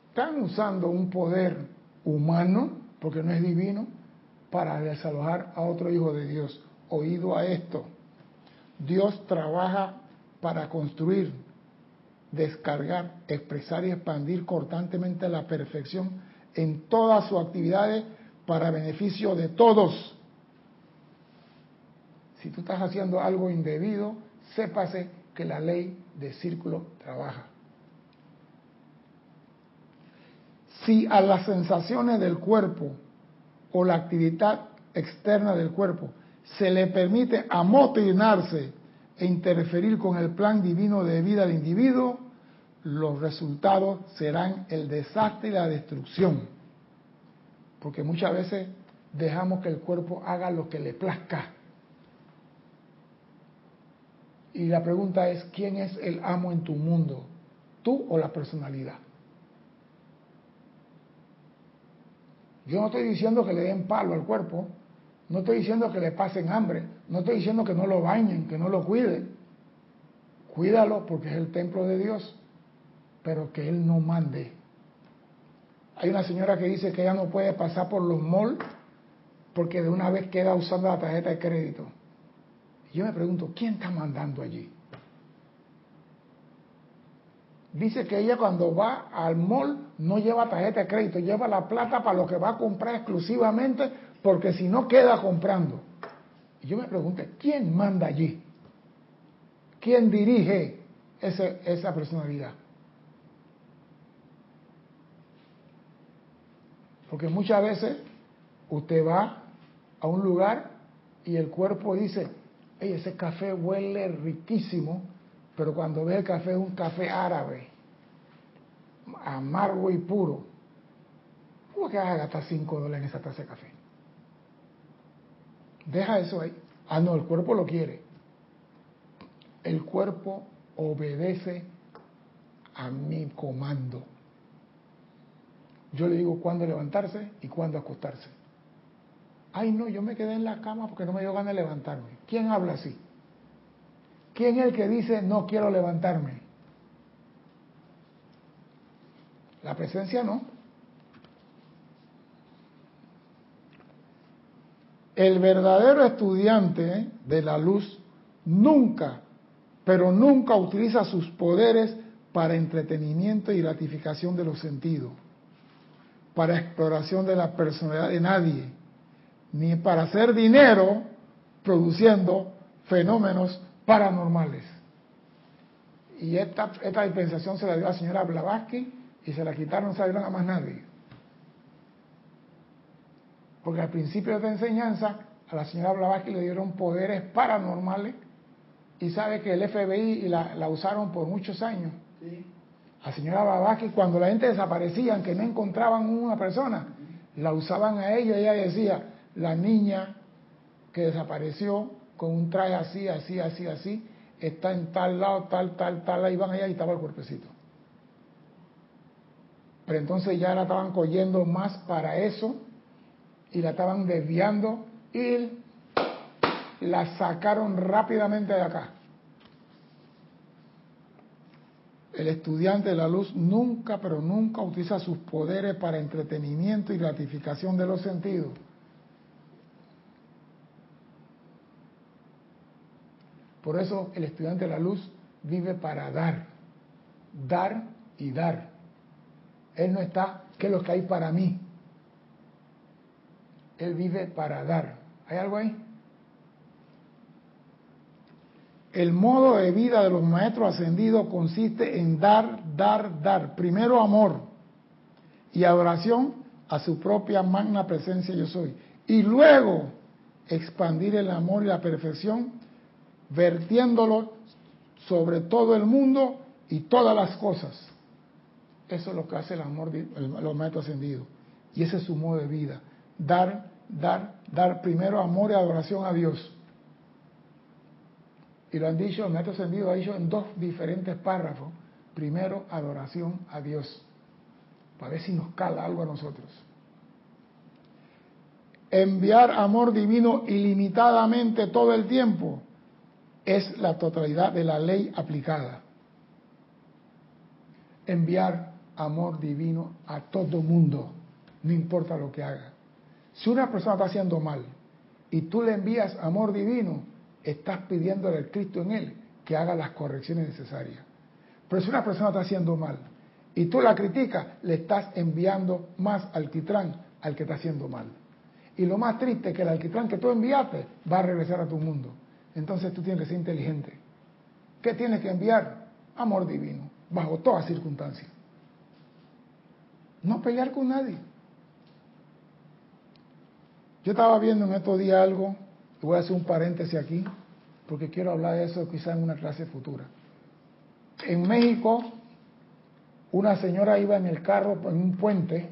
Speaker 1: Están usando un poder humano, porque no es divino, para desalojar a otro hijo de Dios oído a esto. Dios trabaja para construir, descargar, expresar y expandir cortantemente la perfección en todas sus actividades para beneficio de todos. Si tú estás haciendo algo indebido, sépase que la ley de círculo trabaja. Si a las sensaciones del cuerpo o la actividad externa del cuerpo se le permite amotinarse e interferir con el plan divino de vida del individuo, los resultados serán el desastre y la destrucción. Porque muchas veces dejamos que el cuerpo haga lo que le plazca. Y la pregunta es, ¿quién es el amo en tu mundo? ¿Tú o la personalidad? Yo no estoy diciendo que le den palo al cuerpo, no estoy diciendo que le pasen hambre, no estoy diciendo que no lo bañen, que no lo cuiden. Cuídalo porque es el templo de Dios, pero que Él no mande. Hay una señora que dice que ella no puede pasar por los malls porque de una vez queda usando la tarjeta de crédito. Y yo me pregunto, ¿quién está mandando allí? Dice que ella cuando va al mall no lleva tarjeta de crédito, lleva la plata para lo que va a comprar exclusivamente, porque si no queda comprando. Y yo me pregunto, ¿quién manda allí? ¿Quién dirige esa personalidad? Porque muchas veces usted va a un lugar y el cuerpo dice, ese café huele riquísimo, pero cuando ve el café es un café árabe, amargo y puro. ¿Cómo que vas a gastar 5 dólares en esa taza de café? Deja eso ahí. Ah, no, el cuerpo lo quiere. El cuerpo obedece a mi comando. Yo le digo cuándo levantarse y cuándo acostarse. Ay, no, yo me quedé en la cama porque no me dio ganas de levantarme. ¿Quién habla así? ¿Quién es el que dice no quiero levantarme? La presencia no. El verdadero estudiante de la luz nunca, pero nunca utiliza sus poderes para entretenimiento y gratificación de los sentidos, para exploración de la personalidad de nadie, ni para hacer dinero produciendo fenómenos paranormales. Y esta, esta dispensación se la dio la señora Blavatsky y se la quitaron, no sabieron a más nadie. Porque al principio de esta enseñanza a la señora Blavatsky le dieron poderes paranormales y sabe que el FBI la, la usaron por muchos años. Sí. La señora Blavatsky cuando la gente desaparecía, que no encontraban una persona, la usaban a ella ella decía, la niña que desapareció con un traje así, así, así, así, está en tal lado, tal, tal, tal, ahí van allá y estaba el cuerpecito. Pero entonces ya la estaban cogiendo más para eso y la estaban desviando y la sacaron rápidamente de acá. El estudiante de la luz nunca, pero nunca utiliza sus poderes para entretenimiento y gratificación de los sentidos. Por eso el estudiante de la luz vive para dar, dar y dar. Él no está, ¿qué es lo que hay para mí? Él vive para dar. ¿Hay algo ahí? El modo de vida de los maestros ascendidos consiste en dar, dar, dar. Primero amor y adoración a su propia magna presencia yo soy. Y luego expandir el amor y la perfección, vertiéndolo sobre todo el mundo y todas las cosas. Eso es lo que hace el amor de los maestros ascendidos. Y ese es su modo de vida. Dar, dar, dar primero amor y adoración a Dios. Y lo han dicho, el maestro ascendido ha dicho en dos diferentes párrafos. Primero, adoración a Dios. Para ver si nos cala algo a nosotros. Enviar amor divino ilimitadamente todo el tiempo es la totalidad de la ley aplicada. Enviar amor divino a todo mundo, no importa lo que haga. Si una persona está haciendo mal y tú le envías amor divino, estás pidiéndole al Cristo en él que haga las correcciones necesarias. Pero si una persona está haciendo mal y tú la criticas, le estás enviando más alquitrán al que está haciendo mal. Y lo más triste es que el alquitrán que tú enviaste va a regresar a tu mundo. Entonces tú tienes que ser inteligente. ¿Qué tienes que enviar? Amor divino, bajo todas circunstancias. No pelear con nadie. Yo estaba viendo en estos días algo, voy a hacer un paréntesis aquí, porque quiero hablar de eso quizá en una clase futura. En México, una señora iba en el carro en un puente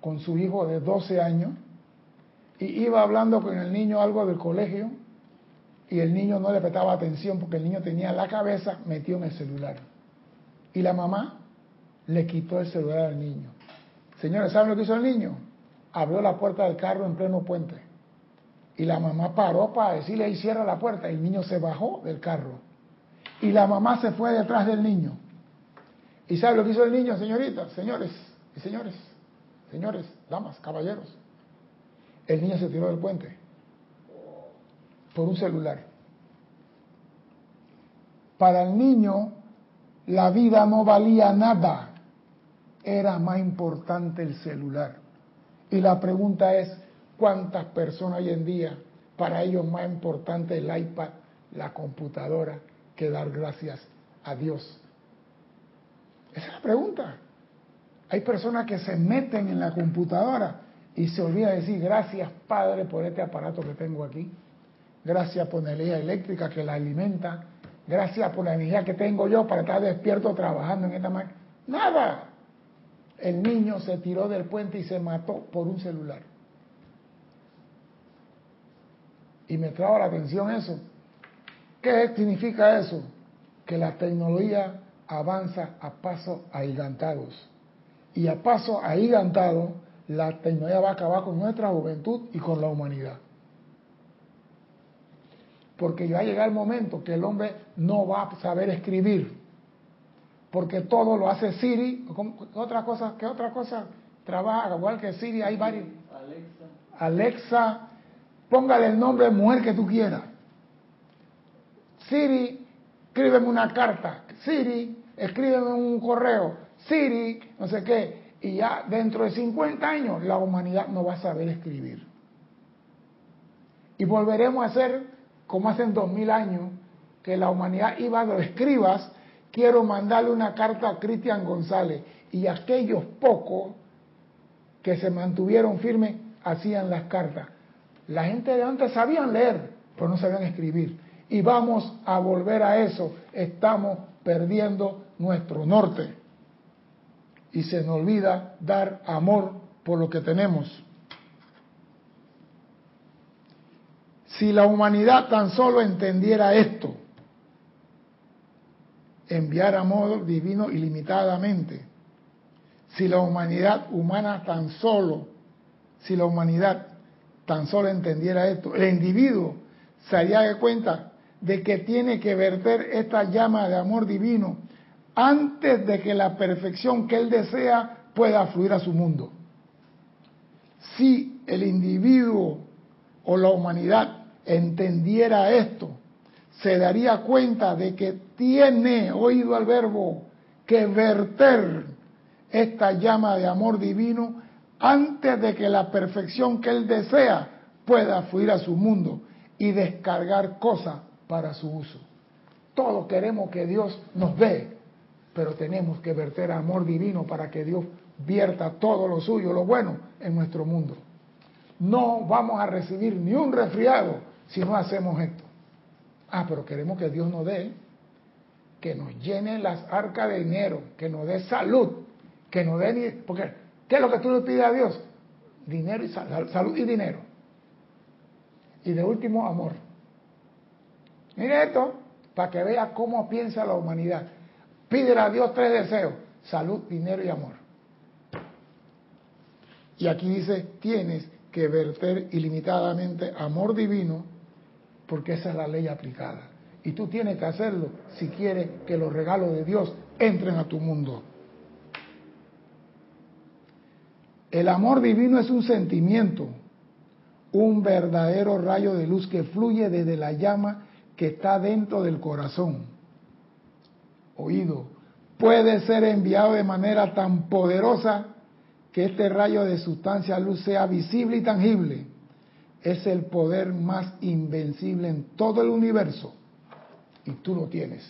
Speaker 1: con su hijo de 12 años y iba hablando con el niño algo del colegio y el niño no le prestaba atención porque el niño tenía la cabeza metido en el celular. Y la mamá le quitó el celular al niño. Señores, ¿saben lo que hizo el niño? Abrió la puerta del carro en pleno puente. Y la mamá paró para decirle ahí cierra la puerta. Y el niño se bajó del carro. Y la mamá se fue detrás del niño. ¿Y sabe lo que hizo el niño, señoritas, señores y señores? Señores, damas, caballeros. El niño se tiró del puente por un celular. Para el niño, la vida no valía nada. Era más importante el celular. Y la pregunta es, ¿cuántas personas hoy en día, para ellos más importante el iPad, la computadora, que dar gracias a Dios? Esa es la pregunta. Hay personas que se meten en la computadora y se olvida decir gracias Padre por este aparato que tengo aquí. Gracias por la energía eléctrica que la alimenta. Gracias por la energía que tengo yo para estar despierto trabajando en esta máquina. Nada. El niño se tiró del puente y se mató por un celular. Y me trajo la atención eso. ¿Qué significa eso? Que la tecnología avanza a pasos agigantados. Y a pasos agigantados, la tecnología va a acabar con nuestra juventud y con la humanidad. Porque ya llega el momento que el hombre no va a saber escribir. Porque todo lo hace Siri. ¿Qué otra cosa, qué otra cosa trabaja? Igual que Siri, hay varios. Alexa. Alexa, póngale el nombre de mujer que tú quieras. Siri, escríbeme una carta. Siri, escríbeme un correo. Siri, no sé qué. Y ya dentro de 50 años la humanidad no va a saber escribir. Y volveremos a ser como hace dos mil años que la humanidad iba a los escribas. Quiero mandarle una carta a Cristian González. Y aquellos pocos que se mantuvieron firmes hacían las cartas. La gente de antes sabían leer, pero no sabían escribir. Y vamos a volver a eso. Estamos perdiendo nuestro norte. Y se nos olvida dar amor por lo que tenemos. Si la humanidad tan solo entendiera esto, enviar amor divino ilimitadamente, si la humanidad humana tan solo, si la humanidad tan solo entendiera esto, el individuo se haría cuenta de que tiene que verter esta llama de amor divino antes de que la perfección que él desea pueda fluir a su mundo. Si el individuo o la humanidad entendiera esto, se daría cuenta de que tiene, oído al verbo, que verter esta llama de amor divino antes de que la perfección que él desea pueda fluir a su mundo y descargar cosas para su uso. Todos queremos que Dios nos dé, pero tenemos que verter amor divino para que Dios vierta todo lo suyo, lo bueno, en nuestro mundo. No vamos a recibir ni un resfriado si no hacemos esto. Ah, pero queremos que Dios nos dé, que nos llene las arcas de dinero, que nos dé salud, que nos dé... Porque, ¿qué es lo que tú le pides a Dios? Dinero y salud y dinero. Y de último, amor. Mire esto, para que vea cómo piensa la humanidad. Pídele a Dios tres deseos, salud, dinero y amor. Y aquí dice, tienes que verter ilimitadamente amor divino, porque esa es la ley aplicada. Y tú tienes que hacerlo si quieres que los regalos de Dios entren a tu mundo. El amor divino es un sentimiento, un verdadero rayo de luz que fluye desde la llama que está dentro del corazón. oído, puede ser enviado de manera tan poderosa que este rayo de sustancia luz sea visible y tangible. Es el poder más invencible en todo el universo y tú lo tienes.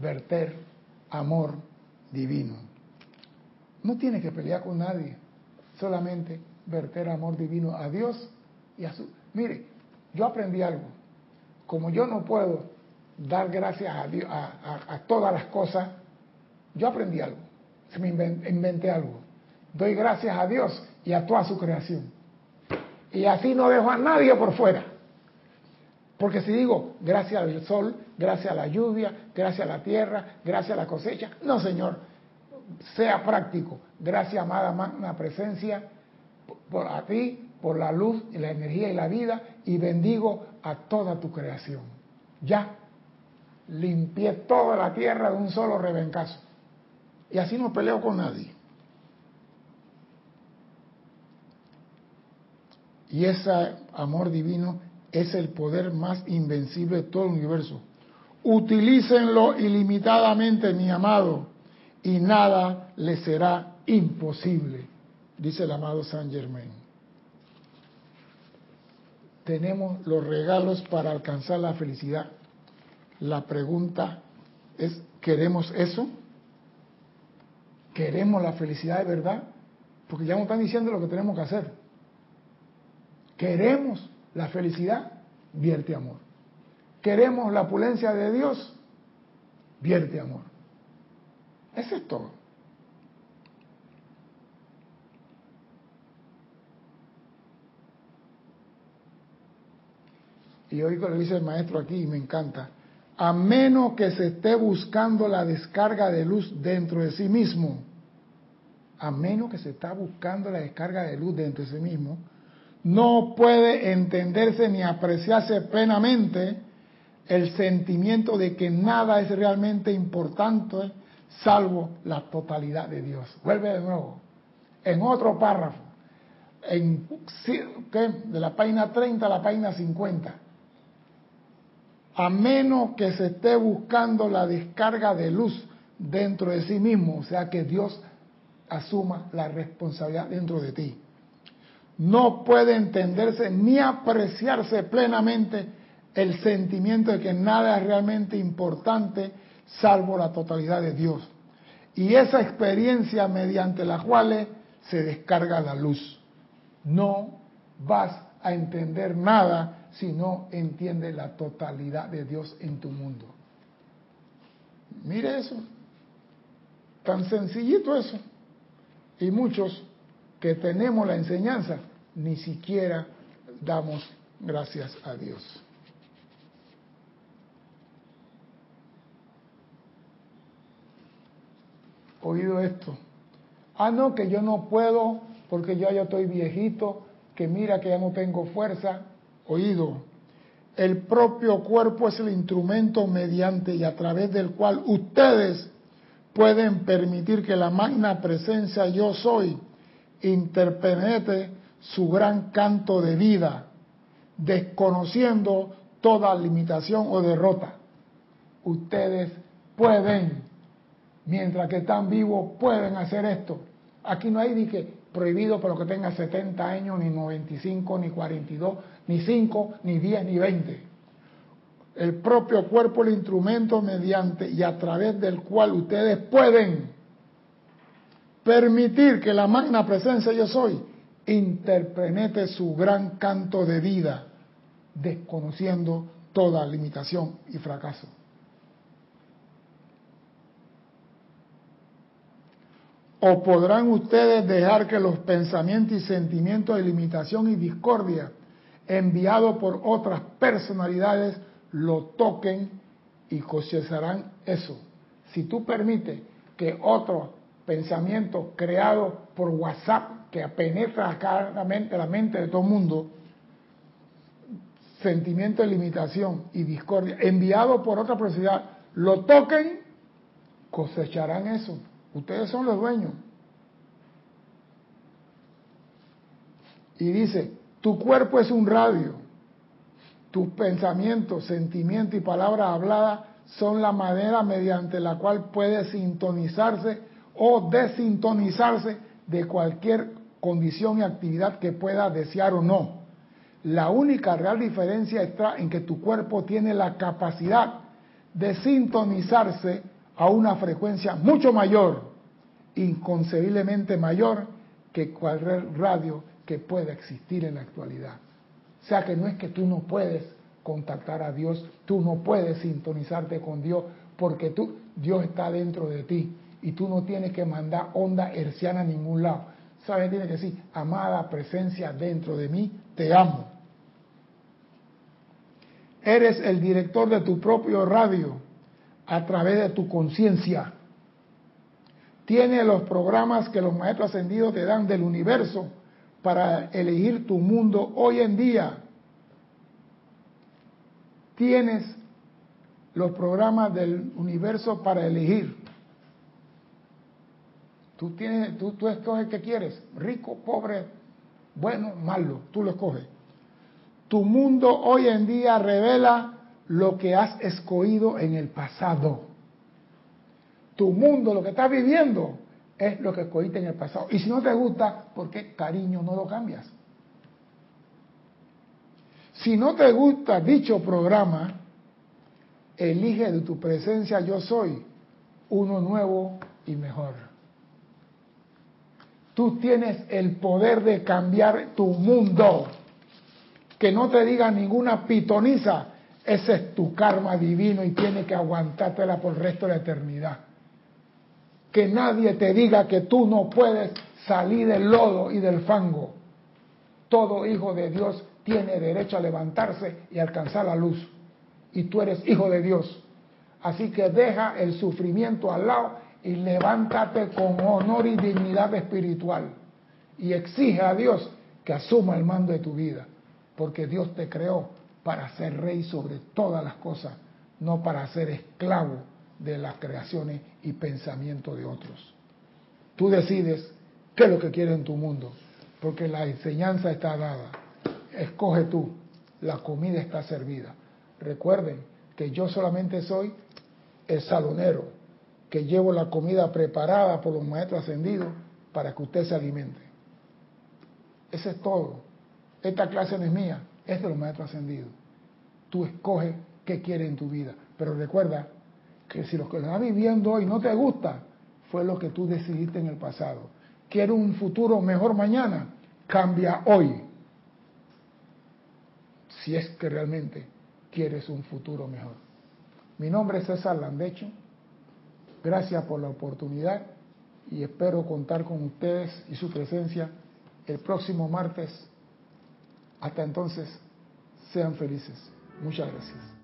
Speaker 1: Verter amor divino. No tienes que pelear con nadie, solamente verter amor divino a Dios y a su... Mire, yo aprendí algo. Como yo no puedo dar gracias a, Dios, a, todas las cosas, yo aprendí algo. Se me inventé, algo. Doy gracias a Dios y a toda su creación. Y así no dejo a nadie por fuera. Porque si digo, gracias al sol, gracias a la lluvia, gracias a la tierra, gracias a la cosecha, no Señor, sea práctico. Gracias, amada magna presencia, por a ti, por la luz y la energía y la vida, y bendigo a toda tu creación. Ya, limpié toda la tierra de un solo rebencazo. Y así no peleo con nadie. Y ese amor divino es el poder más invencible de todo el universo. Utilícenlo ilimitadamente, mi amado, y nada le será imposible, dice el amado Saint Germain. Tenemos los regalos para alcanzar la felicidad. La pregunta es, ¿queremos eso? ¿Queremos la felicidad de verdad? Porque ya nos están diciendo lo que tenemos que hacer. ¿Queremos la felicidad? Vierte amor. ¿Queremos la opulencia de Dios? Vierte amor. Eso es todo. Y oigo lo dice el maestro aquí y me encanta. A menos que se esté buscando la descarga de luz dentro de sí mismo, a menos que se está buscando la descarga de luz dentro de sí mismo, no puede entenderse ni apreciarse plenamente el sentimiento de que nada es realmente importante salvo la totalidad de Dios. Vuelve de nuevo. En otro párrafo, en, de la página 30 a la página 50. A menos que se esté buscando la descarga de luz dentro de sí mismo, o sea que Dios asuma la responsabilidad dentro de ti. No puede entenderse ni apreciarse plenamente el sentimiento de que nada es realmente importante salvo la totalidad de Dios. Y esa experiencia mediante la cual se descarga la luz. No vas a entender nada si no entiendes la totalidad de Dios en tu mundo. Mire eso. Tan sencillito eso. Y muchos que tenemos la enseñanza, ni siquiera damos gracias a Dios. oído esto. Ah, no, que yo no puedo porque yo ya estoy viejito, que mira que ya no tengo fuerza. Oído, el propio cuerpo es el instrumento mediante y a través del cual ustedes pueden permitir que la magna presencia yo soy interpenetre su gran canto de vida, desconociendo toda limitación o derrota. Ustedes pueden mientras que están vivos pueden hacer esto. Aquí no hay ni que prohibido lo que tenga 70 años, ni 95, ni 42, ni 5, ni 10, ni 20. El propio cuerpo, el instrumento mediante y a través del cual ustedes pueden permitir que la magna presencia yo soy interprete su gran canto de vida, desconociendo toda limitación y fracaso. ¿O podrán ustedes dejar que los pensamientos y sentimientos de limitación y discordia enviados por otras personalidades lo toquen y cosecharán eso? Si tú permites que otro pensamiento creado por WhatsApp que penetra la mente, la mente de todo el mundo, sentimiento de limitación y discordia enviado por otra personalidad, lo toquen, cosecharán eso. Ustedes son los dueños. Y dice, tu cuerpo es un radio. Tus pensamientos, sentimientos y palabras habladas son la manera mediante la cual puede sintonizarse o desintonizarse de cualquier condición y actividad que pueda desear o no. La única real diferencia está en que tu cuerpo tiene la capacidad de sintonizarse a una frecuencia mucho mayor, inconcebiblemente mayor que cualquier radio que pueda existir en la actualidad. O sea que no es que tú no puedes contactar a Dios, tú no puedes sintonizarte con Dios, porque tú, Dios está dentro de ti y tú no tienes que mandar onda herciana a ningún lado. ¿Sabes? Tiene que decir, amada presencia dentro de mí, te amo. Eres el director de tu propio radio a través de tu conciencia. Tiene los programas que los maestros ascendidos te dan del universo para elegir tu mundo hoy en día. Tienes los programas del universo para elegir. Tú, tienes, tú, tú escoges qué quieres, rico, pobre, bueno, malo, tú lo escoges. Tu mundo hoy en día revela lo que has escogido en el pasado. Tu mundo, lo que estás viviendo, es lo que escogiste en el pasado. Y si no te gusta, ¿por qué cariño no lo cambias? Si no te gusta dicho programa, elige de tu presencia yo soy uno nuevo y mejor. Tú tienes el poder de cambiar tu mundo que no te diga ninguna pitoniza, ese es tu karma divino y tiene que aguantártela por el resto de la eternidad. Que nadie te diga que tú no puedes salir del lodo y del fango. Todo hijo de Dios tiene derecho a levantarse y alcanzar la luz. Y tú eres hijo de Dios. Así que deja el sufrimiento al lado y levántate con honor y dignidad espiritual. Y exige a Dios que asuma el mando de tu vida porque Dios te creó para ser rey sobre todas las cosas, no para ser esclavo de las creaciones y pensamientos de otros. Tú decides qué es lo que quieres en tu mundo, porque la enseñanza está dada. Escoge tú, la comida está servida. Recuerden que yo solamente soy el salonero, que llevo la comida preparada por los maestros ascendidos para que usted se alimente. Ese es todo. Esta clase no es mía, es de los maestros ascendidos. Tú escoges qué quieres en tu vida. Pero recuerda que si lo que estás viviendo hoy no te gusta, fue lo que tú decidiste en el pasado. ¿Quieres un futuro mejor mañana? Cambia hoy. Si es que realmente quieres un futuro mejor. Mi nombre es César Landecho. Gracias por la oportunidad y espero contar con ustedes y su presencia el próximo martes hasta entonces, sean felices. Muchas gracias.